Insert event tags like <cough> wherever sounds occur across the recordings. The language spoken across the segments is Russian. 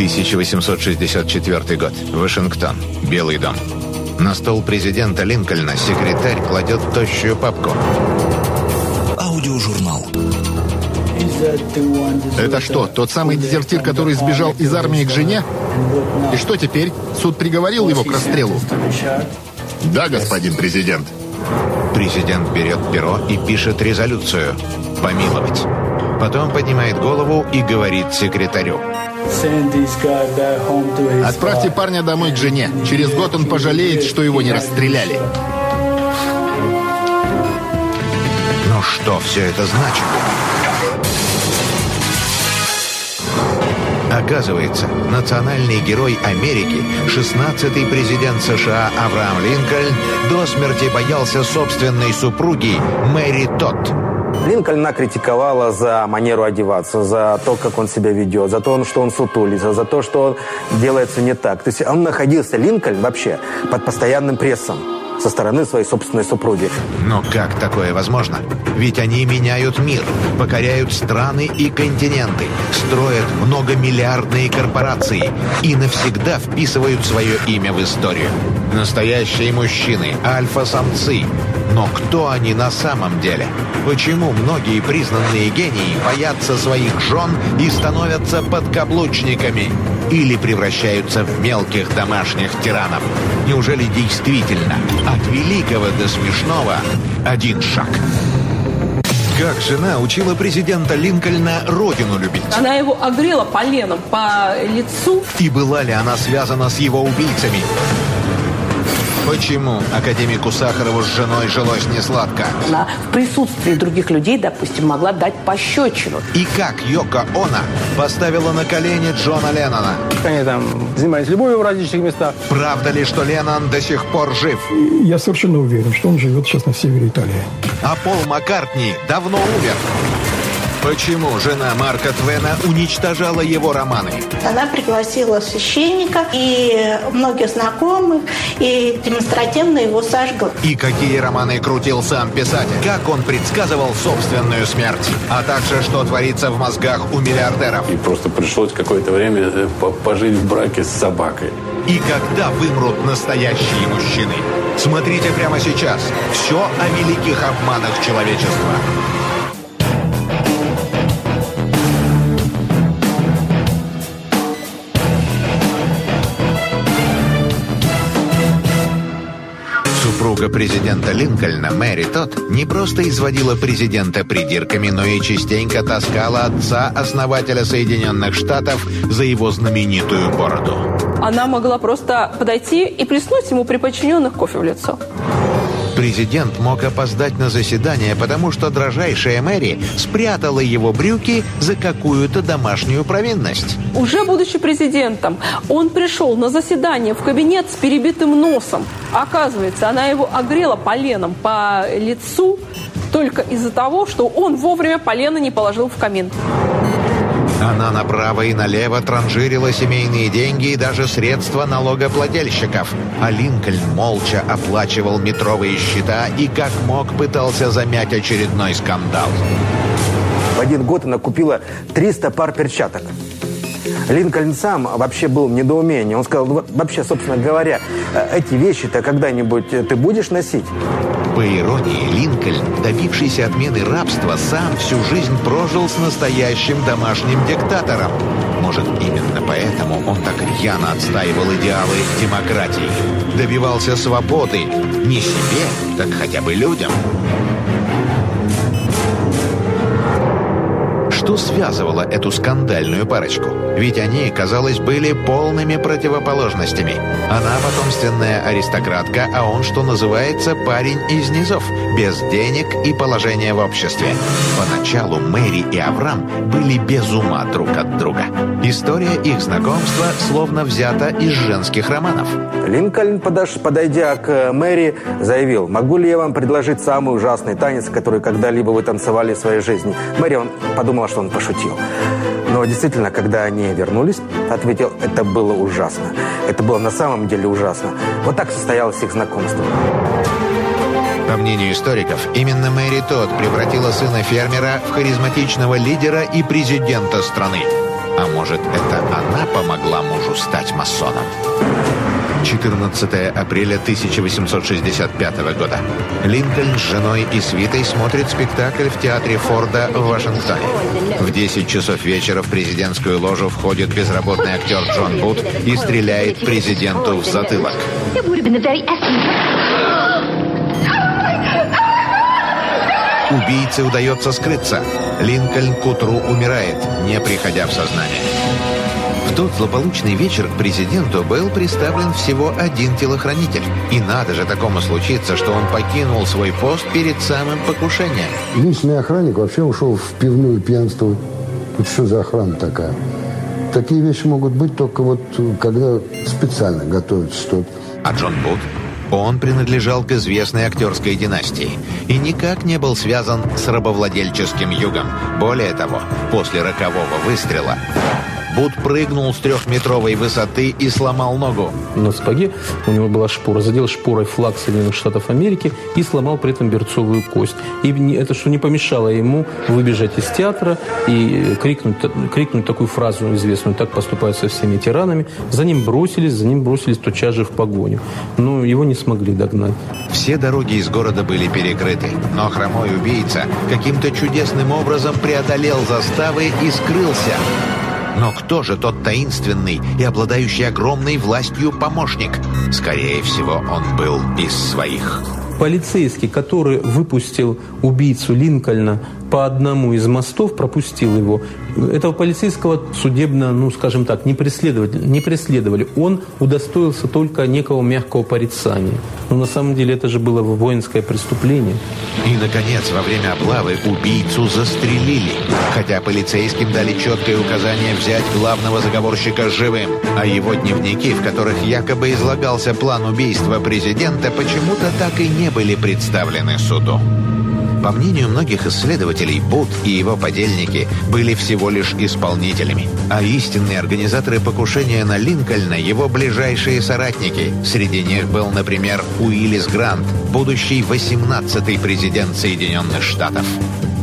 1864 год. Вашингтон. Белый дом. На стол президента Линкольна секретарь кладет тощую папку. Аудиожурнал. Это что, тот самый дезертир, который сбежал из армии к жене? И что теперь? Суд приговорил его к расстрелу? Да, господин президент. Президент берет перо и пишет резолюцию. Помиловать. Потом поднимает голову и говорит секретарю. Отправьте парня домой к жене. Через год он пожалеет, что его не расстреляли. Но что все это значит? Оказывается, национальный герой Америки, 16-й президент США Авраам Линкольн, до смерти боялся собственной супруги Мэри Тотт. Линкольна критиковала за манеру одеваться, за то, как он себя ведет, за то, что он сутулится, за то, что он делается не так. То есть он находился, Линкольн, вообще под постоянным прессом со стороны своей собственной супруги. Но как такое возможно? Ведь они меняют мир, покоряют страны и континенты, строят многомиллиардные корпорации и навсегда вписывают свое имя в историю. Настоящие мужчины, альфа-самцы. Но кто они на самом деле? Почему многие признанные гении боятся своих жен и становятся подкаблучниками? Или превращаются в мелких домашних тиранов? Неужели действительно от великого до смешного один шаг? Как жена учила президента Линкольна родину любить? Она его огрела поленом по лицу. И была ли она связана с его убийцами? Почему академику Сахарову с женой жилось несладко? Она в присутствии других людей, допустим, могла дать пощечину. И как Йоко Она поставила на колени Джона Леннона? Они там занимались любовью в различных местах. Правда ли, что Леннон до сих пор жив? Я совершенно уверен, что он живет сейчас на севере Италии. А Пол Маккартни давно умер. Почему жена Марка Твена уничтожала его романы? Она пригласила священника и многих знакомых, и демонстративно его сожгла. И какие романы крутил сам писатель? Как он предсказывал собственную смерть? А также, что творится в мозгах у миллиардеров? И просто пришлось какое-то время э, пожить в браке с собакой. И когда вымрут настоящие мужчины? Смотрите прямо сейчас. Все о великих обманах человечества. Супруга президента Линкольна, Мэри Тот, не просто изводила президента придирками, но и частенько таскала отца, основателя Соединенных Штатов, за его знаменитую бороду. Она могла просто подойти и плеснуть ему при подчиненных кофе в лицо. Президент мог опоздать на заседание, потому что дрожайшая Мэри спрятала его брюки за какую-то домашнюю провинность. Уже будучи президентом, он пришел на заседание в кабинет с перебитым носом. Оказывается, она его огрела поленом по лицу только из-за того, что он вовремя полено не положил в камин. Она направо и налево транжирила семейные деньги и даже средства налогоплательщиков. А Линкольн молча оплачивал метровые счета и как мог пытался замять очередной скандал. В один год она купила 300 пар перчаток. Линкольн сам вообще был в недоумении. Он сказал, ну, вообще, собственно говоря, эти вещи-то когда-нибудь ты будешь носить? По иронии, Линкольн, добившийся отмены рабства, сам всю жизнь прожил с настоящим домашним диктатором. Может, именно поэтому он так рьяно отстаивал идеалы демократии. Добивался свободы не себе, так хотя бы людям. Что связывало эту скандальную парочку? Ведь они, казалось, были полными противоположностями. Она потомственная аристократка, а он, что называется, парень из низов, без денег и положения в обществе. Поначалу Мэри и Авраам были без ума друг от друга. История их знакомства словно взята из женских романов. Линкольн, подош, подойдя к Мэри, заявил, могу ли я вам предложить самый ужасный танец, который когда-либо вы танцевали в своей жизни? Мэри, он подумала, что он пошутил. Но действительно, когда они вернулись, ответил, это было ужасно. Это было на самом деле ужасно. Вот так состоялось их знакомство. По мнению историков, именно Мэри Тодд превратила сына фермера в харизматичного лидера и президента страны. А может, это она помогла мужу стать масоном? 14 апреля 1865 года. Линкольн с женой и свитой смотрит спектакль в театре Форда в Вашингтоне. В 10 часов вечера в президентскую ложу входит безработный актер Джон Бут и стреляет президенту в затылок. Убийце удается скрыться. Линкольн к утру умирает, не приходя в сознание. Тот злополучный вечер к президенту был представлен всего один телохранитель. И надо же такому случиться, что он покинул свой пост перед самым покушением. Личный охранник вообще ушел в пивную пьянство. Вот что за охрана такая? Такие вещи могут быть только вот когда специально готовится что-то. А Джон Бут? Он принадлежал к известной актерской династии и никак не был связан с рабовладельческим югом. Более того, после рокового выстрела Бут прыгнул с трехметровой высоты и сломал ногу. На сапоге у него была шпора. Задел шпорой флаг Соединенных Штатов Америки и сломал при этом берцовую кость. И это что не помешало ему выбежать из театра и крикнуть, крикнуть такую фразу известную «Так поступают со всеми тиранами». За ним бросились, за ним бросились тотчас же в погоню. Но его не смогли догнать. Все дороги из города были перекрыты, но хромой убийца каким-то чудесным образом преодолел заставы и скрылся. Но кто же тот таинственный и обладающий огромной властью помощник? Скорее всего, он был из своих. Полицейский, который выпустил убийцу Линкольна по одному из мостов, пропустил его. Этого полицейского судебно, ну, скажем так, не преследовали. Не преследовали. Он удостоился только некого мягкого порицания. Но на самом деле это же было воинское преступление. И, наконец, во время облавы убийцу застрелили. Хотя полицейским дали четкое указание взять главного заговорщика живым. А его дневники, в которых якобы излагался план убийства президента, почему-то так и не были представлены суду. По мнению многих исследователей, Бут и его подельники были всего лишь исполнителями, а истинные организаторы покушения на Линкольна – его ближайшие соратники. Среди них был, например, Уиллис Грант, будущий 18-й президент Соединенных Штатов.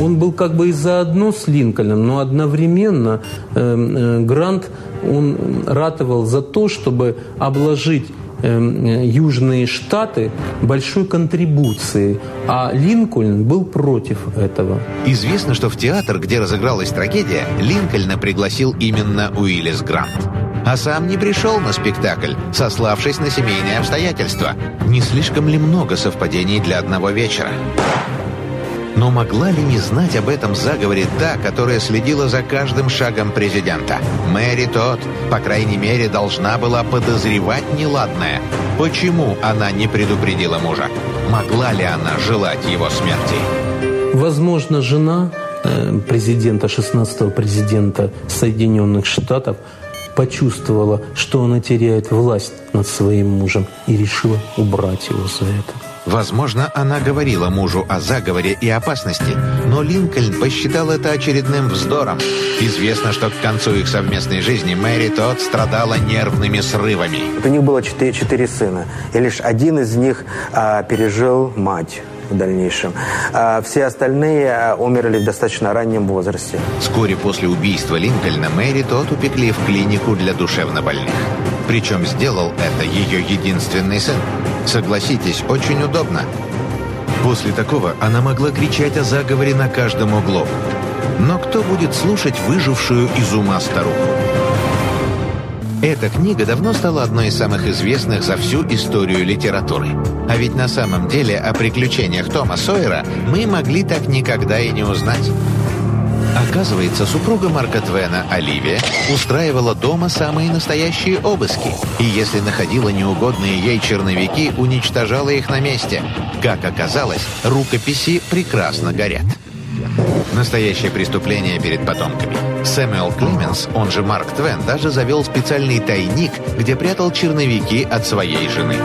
Он был как бы и заодно с Линкольном, но одновременно э, э, Грант он ратовал за то, чтобы обложить Южные Штаты большой контрибуцией, а Линкольн был против этого. Известно, что в театр, где разыгралась трагедия, Линкольна пригласил именно Уиллис Грант. А сам не пришел на спектакль, сославшись на семейные обстоятельства. Не слишком ли много совпадений для одного вечера? Но могла ли не знать об этом заговоре та, которая следила за каждым шагом президента? Мэри тот, по крайней мере, должна была подозревать неладное. Почему она не предупредила мужа? Могла ли она желать его смерти? Возможно, жена э, президента, 16-го президента Соединенных Штатов, почувствовала, что она теряет власть над своим мужем и решила убрать его за это. Возможно, она говорила мужу о заговоре и опасности, но Линкольн посчитал это очередным вздором. Известно, что к концу их совместной жизни Мэри тот страдала нервными срывами. У них было четыре, четыре сына, и лишь один из них а, пережил мать в дальнейшем. А все остальные а, умерли в достаточно раннем возрасте. Вскоре после убийства Линкольна Мэри тот упекли в клинику для душевнобольных. Причем сделал это ее единственный сын. Согласитесь, очень удобно. После такого она могла кричать о заговоре на каждом углу. Но кто будет слушать выжившую из ума старуху? Эта книга давно стала одной из самых известных за всю историю литературы. А ведь на самом деле о приключениях Тома Сойера мы могли так никогда и не узнать. Оказывается, супруга Марка Твена, Оливия, устраивала дома самые настоящие обыски. И если находила неугодные ей черновики, уничтожала их на месте. Как оказалось, рукописи прекрасно горят. Настоящее преступление перед потомками. Сэмюэл Клеменс, он же Марк Твен, даже завел специальный тайник, где прятал черновики от своей жены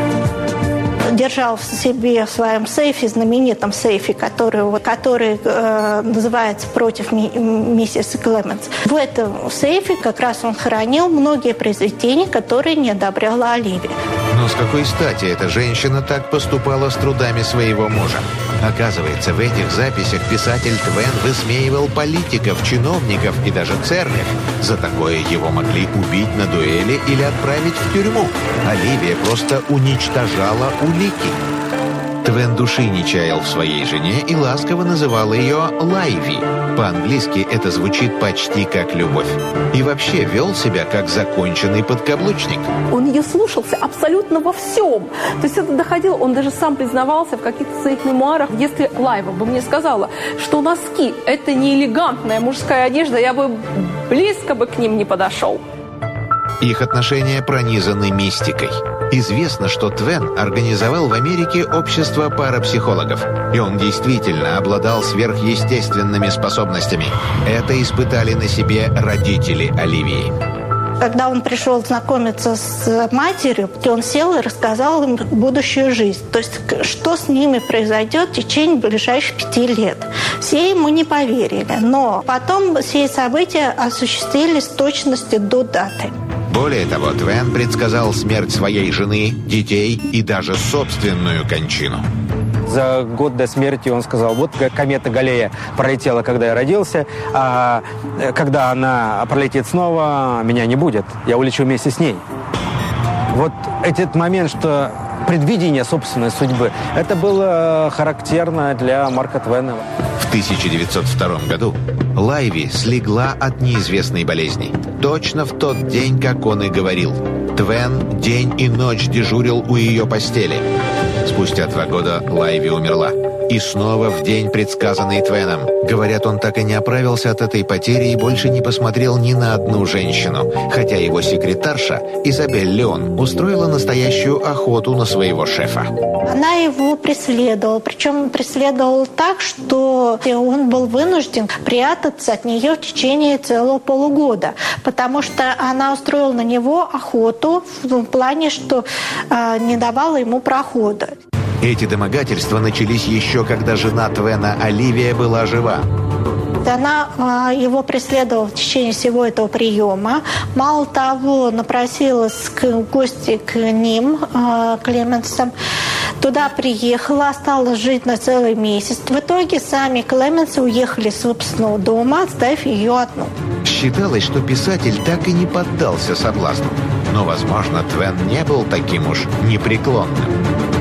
держал в себе в своем сейфе, знаменитом сейфе, который, который э, называется «Против миссис Клеменс». В этом сейфе как раз он хранил многие произведения, которые не одобряла Оливия. Но с какой стати эта женщина так поступала с трудами своего мужа? Оказывается, в этих записях писатель Твен высмеивал политиков, чиновников и даже церковь. За такое его могли убить на дуэли или отправить в тюрьму. Оливия просто уничтожала улики. Твен души не чаял в своей жене и ласково называл ее Лайви. По-английски это звучит почти как любовь. И вообще вел себя как законченный подкаблучник. Он ее слушался абсолютно во всем. То есть это доходило, он даже сам признавался в каких-то своих мемуарах. Если Лайва бы мне сказала, что носки – это не элегантная мужская одежда, я бы близко бы к ним не подошел. Их отношения пронизаны мистикой. Известно, что Твен организовал в Америке общество парапсихологов, и он действительно обладал сверхъестественными способностями. Это испытали на себе родители Оливии. Когда он пришел знакомиться с матерью, он сел и рассказал им будущую жизнь. То есть, что с ними произойдет в течение ближайших пяти лет. Все ему не поверили. Но потом все события осуществились в точности до даты. Более того, Твен предсказал смерть своей жены, детей и даже собственную кончину. За год до смерти он сказал, вот комета Галея пролетела, когда я родился, а э, когда она пролетит снова, меня не будет. Я улечу вместе с ней. Вот этот момент, что предвидение собственной судьбы, это было характерно для Марка Твена. В 1902 году Лайви слегла от неизвестной болезни. Точно в тот день, как он и говорил. Твен день и ночь дежурил у ее постели. Спустя два года Лайви умерла. И снова в день, предсказанный Твеном. Говорят, он так и не оправился от этой потери и больше не посмотрел ни на одну женщину. Хотя его секретарша, Изабель Леон, устроила настоящую охоту на своего шефа. Она его преследовала. Причем преследовала так, что он был вынужден прятаться от нее в течение целого полугода. Потому что она устроила на него охоту в плане, что э, не давала ему прохода. Эти домогательства начались еще, когда жена Твена Оливия была жива. Она а, его преследовала в течение всего этого приема. Мало того, напросилась к гости к ним, а, Клеменсам. Туда приехала, осталась жить на целый месяц. В итоге сами Клеменсы уехали с собственного дома, оставив ее одну. Считалось, что писатель так и не поддался соблазну. Но, возможно, Твен не был таким уж непреклонным.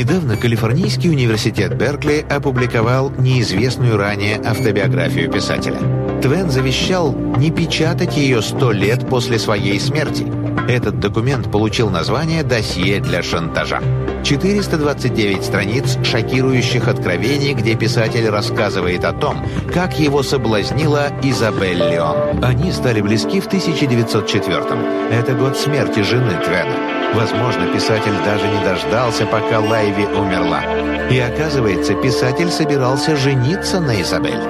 Недавно Калифорнийский университет Беркли опубликовал неизвестную ранее автобиографию писателя. Твен завещал не печатать ее сто лет после своей смерти. Этот документ получил название «Досье для шантажа». 429 страниц шокирующих откровений, где писатель рассказывает о том, как его соблазнила Изабель Леон. Они стали близки в 1904-м. Это год смерти жены Твена. Возможно, писатель даже не дождался, пока Лайви умерла. И оказывается, писатель собирался жениться на Изабель.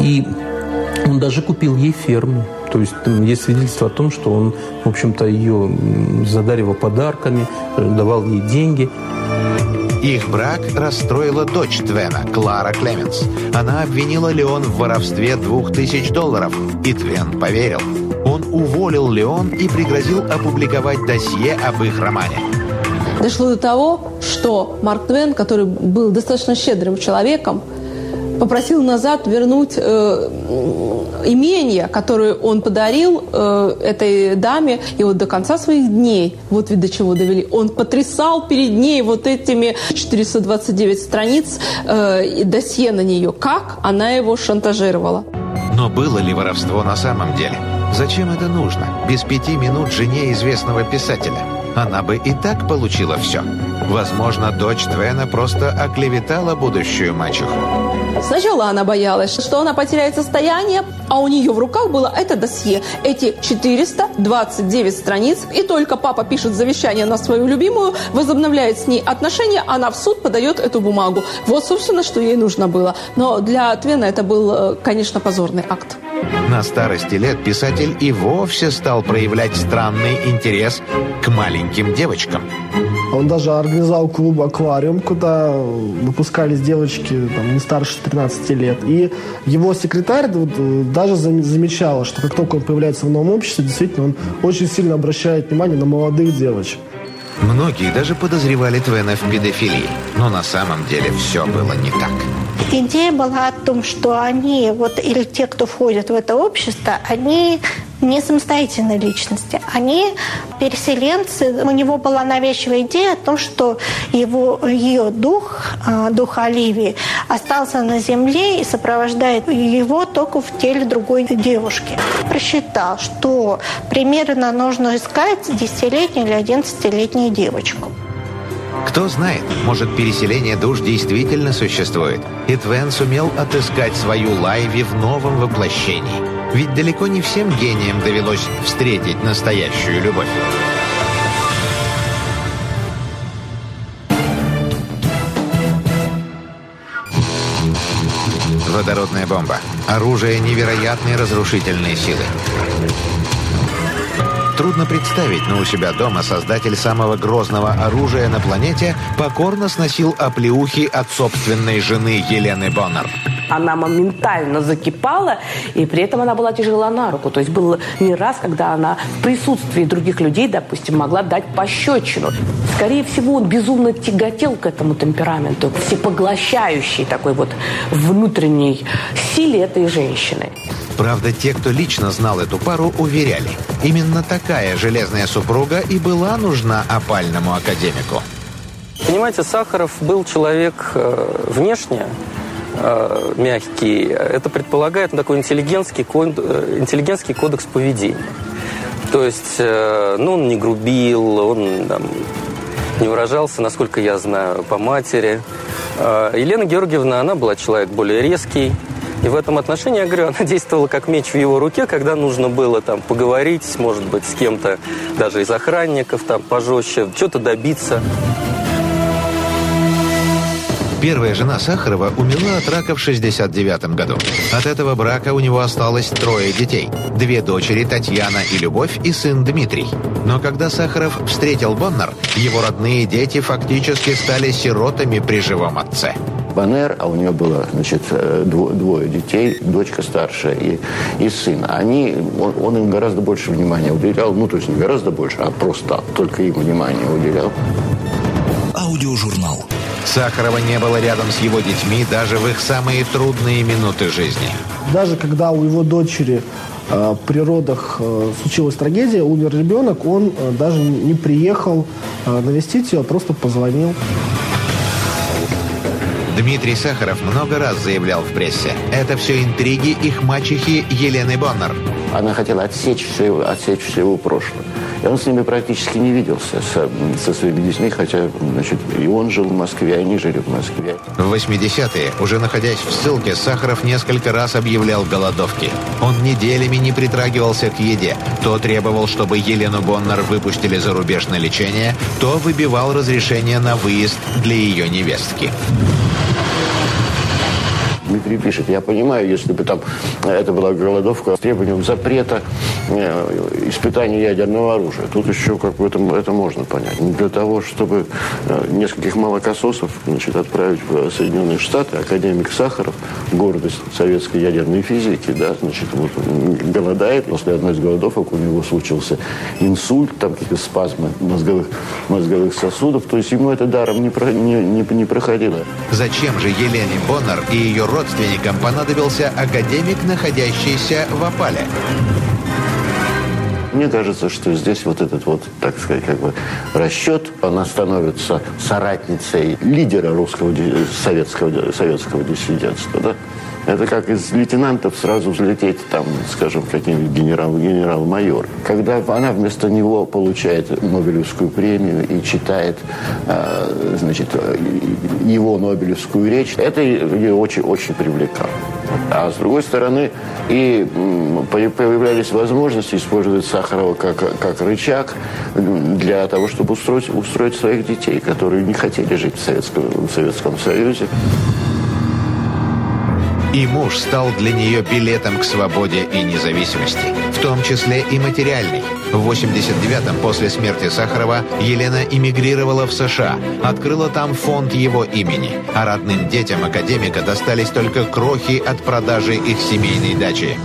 И он даже купил ей ферму. То есть есть свидетельство о том, что он, в общем-то, ее задаривал подарками, давал ей деньги. Их брак расстроила дочь Твена, Клара Клеменс. Она обвинила Леон в воровстве двух тысяч долларов, и Твен поверил. Уволил Леон и пригрозил опубликовать досье об их романе. Дошло до того, что Марк Твен, который был достаточно щедрым человеком, попросил назад вернуть э, имение, которое он подарил э, этой даме, и вот до конца своих дней, вот ведь до чего довели, он потрясал перед ней вот этими 429 страниц э, досье на нее, как она его шантажировала. Но было ли воровство на самом деле? Зачем это нужно? Без пяти минут жене известного писателя. Она бы и так получила все. Возможно, дочь Твена просто оклеветала будущую мачеху. Сначала она боялась, что она потеряет состояние, а у нее в руках было это досье, эти 429 страниц, и только папа пишет завещание на свою любимую, возобновляет с ней отношения, она в суд подает эту бумагу. Вот, собственно, что ей нужно было. Но для Твена это был, э, конечно, позорный акт. На старости лет писатель и вовсе стал проявлять странный интерес к маленьким девочкам. Он даже организовал клуб «Аквариум», куда выпускались девочки там, не старше 13 лет. И его секретарь вот, даже замечала, что как только он появляется в новом обществе, действительно, он очень сильно обращает внимание на молодых девочек. Многие даже подозревали Твена в педофилии, но на самом деле все было не так. Идея была о том, что они, вот, или те, кто входит в это общество, они не самостоятельные личности. Они переселенцы. У него была навязчивая идея о том, что его, ее дух, а, дух Оливии, остался на земле и сопровождает его только в теле другой девушки. Просчитал, что примерно нужно искать 10-летнюю или 11-летнюю девочку. Кто знает, может переселение душ действительно существует, и Твен сумел отыскать свою Лайви в новом воплощении. Ведь далеко не всем гениям довелось встретить настоящую любовь. Водородная бомба. Оружие невероятной разрушительной силы. Трудно представить, но у себя дома создатель самого грозного оружия на планете покорно сносил оплеухи от собственной жены Елены Боннер. Она моментально закипала, и при этом она была тяжела на руку. То есть был не раз, когда она в присутствии других людей, допустим, могла дать пощечину. Скорее всего, он безумно тяготел к этому темпераменту, к всепоглощающей такой вот внутренней силе этой женщины. Правда, те, кто лично знал эту пару, уверяли, именно такая железная супруга и была нужна опальному академику. Понимаете, Сахаров был человек э, внешне э, мягкий. Это предполагает такой интеллигентский, код, э, интеллигентский кодекс поведения. То есть, э, ну, он не грубил, он там, не выражался, насколько я знаю, по матери. Э, Елена Георгиевна, она была человек более резкий, и в этом отношении, я говорю, <laughs> она действовала как меч в его руке, когда нужно было там поговорить, может быть, с кем-то, даже из охранников, там, пожестче, что-то добиться. Первая жена Сахарова умерла от рака в 69 году. От этого брака у него осталось трое детей. Две дочери, Татьяна и Любовь, и сын Дмитрий. Но когда Сахаров встретил Боннер, его родные дети фактически стали сиротами при живом отце. Банер, а у нее было, значит, э, двое детей, дочка старшая и, и сын. Они, он, он им гораздо больше внимания уделял, ну, то есть не гораздо больше, а просто только им внимание уделял. Аудиожурнал. Сахарова не было рядом с его детьми даже в их самые трудные минуты жизни. Даже когда у его дочери э, при родах э, случилась трагедия, умер ребенок, он э, даже не приехал э, навестить ее, а просто позвонил. Дмитрий Сахаров много раз заявлял в прессе. Это все интриги их мачехи Елены Боннер. Она хотела отсечь все, отсечь все его прошлое. И он с ними практически не виделся со, со своими детьми, хотя значит, и он жил в Москве, и они жили в Москве. В 80-е, уже находясь в ссылке, Сахаров несколько раз объявлял голодовки. Он неделями не притрагивался к еде. То требовал, чтобы Елену Боннер выпустили за рубеж на лечение, то выбивал разрешение на выезд для ее невестки. Дмитрий пишет, я понимаю, если бы там это была голодовка с требованием запрета испытания ядерного оружия. Тут еще как бы это, это можно понять. Для того, чтобы э, нескольких молокососов значит, отправить в Соединенные Штаты, академик Сахаров, гордость советской ядерной физики, да, значит, вот, голодает. После одной из голодовок у него случился инсульт, там какие-то спазмы мозговых, мозговых сосудов. То есть ему это даром не, про, не, не, не проходило. Зачем же Елене Боннер и ее род родственникам понадобился академик, находящийся в опале. Мне кажется, что здесь вот этот вот, так сказать, как бы расчет, она становится соратницей лидера русского советского, советского диссидентства, да? Это как из лейтенантов сразу взлететь, там, скажем, каким-нибудь генерал, генерал-майор. Когда она вместо него получает Нобелевскую премию и читает, э, значит, его Нобелевскую речь, это ее очень-очень привлекало. А с другой стороны, и появлялись возможности использовать Сахарова как, как рычаг для того, чтобы устроить, устроить своих детей, которые не хотели жить в Советском, в Советском Союзе. И муж стал для нее билетом к свободе и независимости, в том числе и материальной. В 89-м, после смерти Сахарова, Елена эмигрировала в США, открыла там фонд его имени, а родным детям академика достались только крохи от продажи их семейной дачи.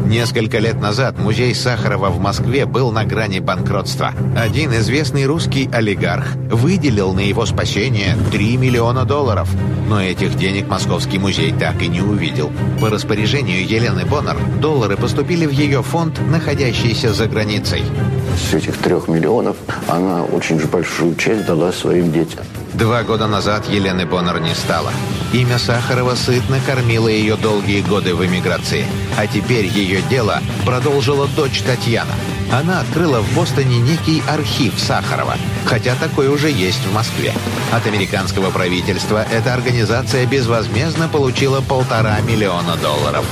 Несколько лет назад музей Сахарова в Москве был на грани банкротства. Один известный русский олигарх выделил на его спасение 3 миллиона долларов. Но этих денег Московский музей так и не увидел. По распоряжению Елены Боннер доллары поступили в ее фонд, находящийся за границей. С этих трех миллионов она очень же большую часть дала своим детям. Два года назад Елены Боннер не стало. Имя Сахарова сытно кормило ее долгие годы в эмиграции. А теперь ее дело продолжила дочь Татьяна. Она открыла в Бостоне некий архив Сахарова, хотя такой уже есть в Москве. От американского правительства эта организация безвозмездно получила полтора миллиона долларов.